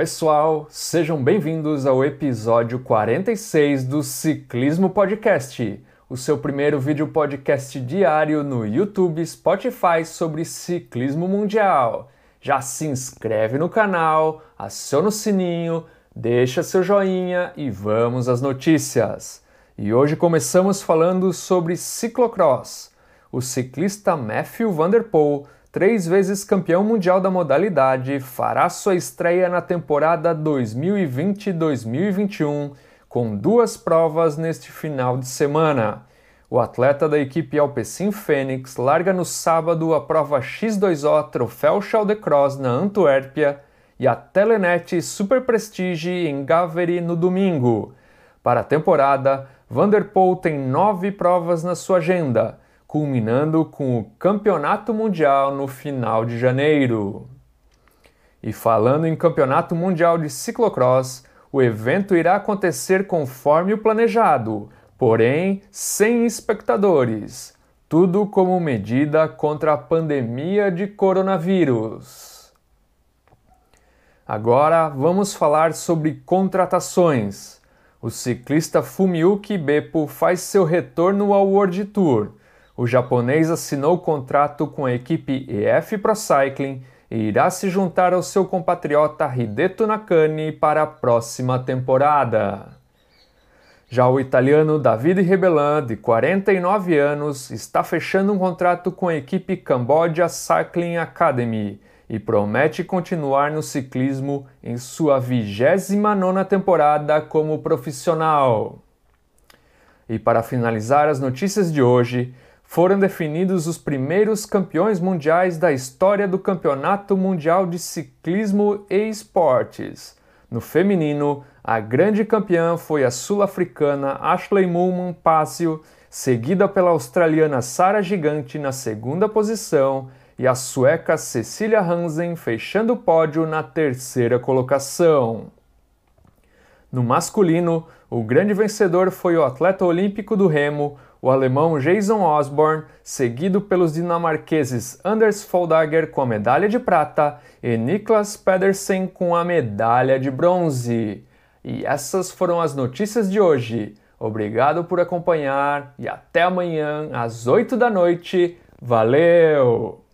Pessoal, sejam bem-vindos ao episódio 46 do Ciclismo Podcast, o seu primeiro vídeo podcast diário no YouTube, Spotify sobre ciclismo mundial. Já se inscreve no canal, aciona o sininho, deixa seu joinha e vamos às notícias. E hoje começamos falando sobre ciclocross. O ciclista Matthew Van Der Poel três vezes campeão mundial da modalidade, fará sua estreia na temporada 2020-2021 com duas provas neste final de semana. O atleta da equipe Alpecin Fênix larga no sábado a prova X2O Troféu Cross na Antuérpia e a Telenet Super Prestige em Gavery no domingo. Para a temporada, Vanderpool tem nove provas na sua agenda culminando com o Campeonato Mundial no final de janeiro. E falando em Campeonato Mundial de Ciclocross, o evento irá acontecer conforme o planejado, porém sem espectadores. Tudo como medida contra a pandemia de coronavírus. Agora vamos falar sobre contratações. O ciclista Fumiuki Beppo faz seu retorno ao World Tour o japonês assinou contrato com a equipe EF Pro Cycling e irá se juntar ao seu compatriota Hideto Nakane para a próxima temporada. Já o italiano Davide Rebelin, de 49 anos, está fechando um contrato com a equipe Cambodia Cycling Academy e promete continuar no ciclismo em sua 29ª temporada como profissional. E para finalizar as notícias de hoje, foram definidos os primeiros campeões mundiais da história do Campeonato Mundial de Ciclismo e Esportes. No feminino, a grande campeã foi a sul-africana Ashley Mulman Passio, seguida pela australiana Sara Gigante na segunda posição e a sueca Cecilia Hansen fechando o pódio na terceira colocação. No masculino, o grande vencedor foi o atleta olímpico do remo, o alemão Jason Osborne, seguido pelos dinamarqueses Anders Foldager com a medalha de prata e Niklas Pedersen com a medalha de bronze. E essas foram as notícias de hoje. Obrigado por acompanhar e até amanhã às 8 da noite. Valeu!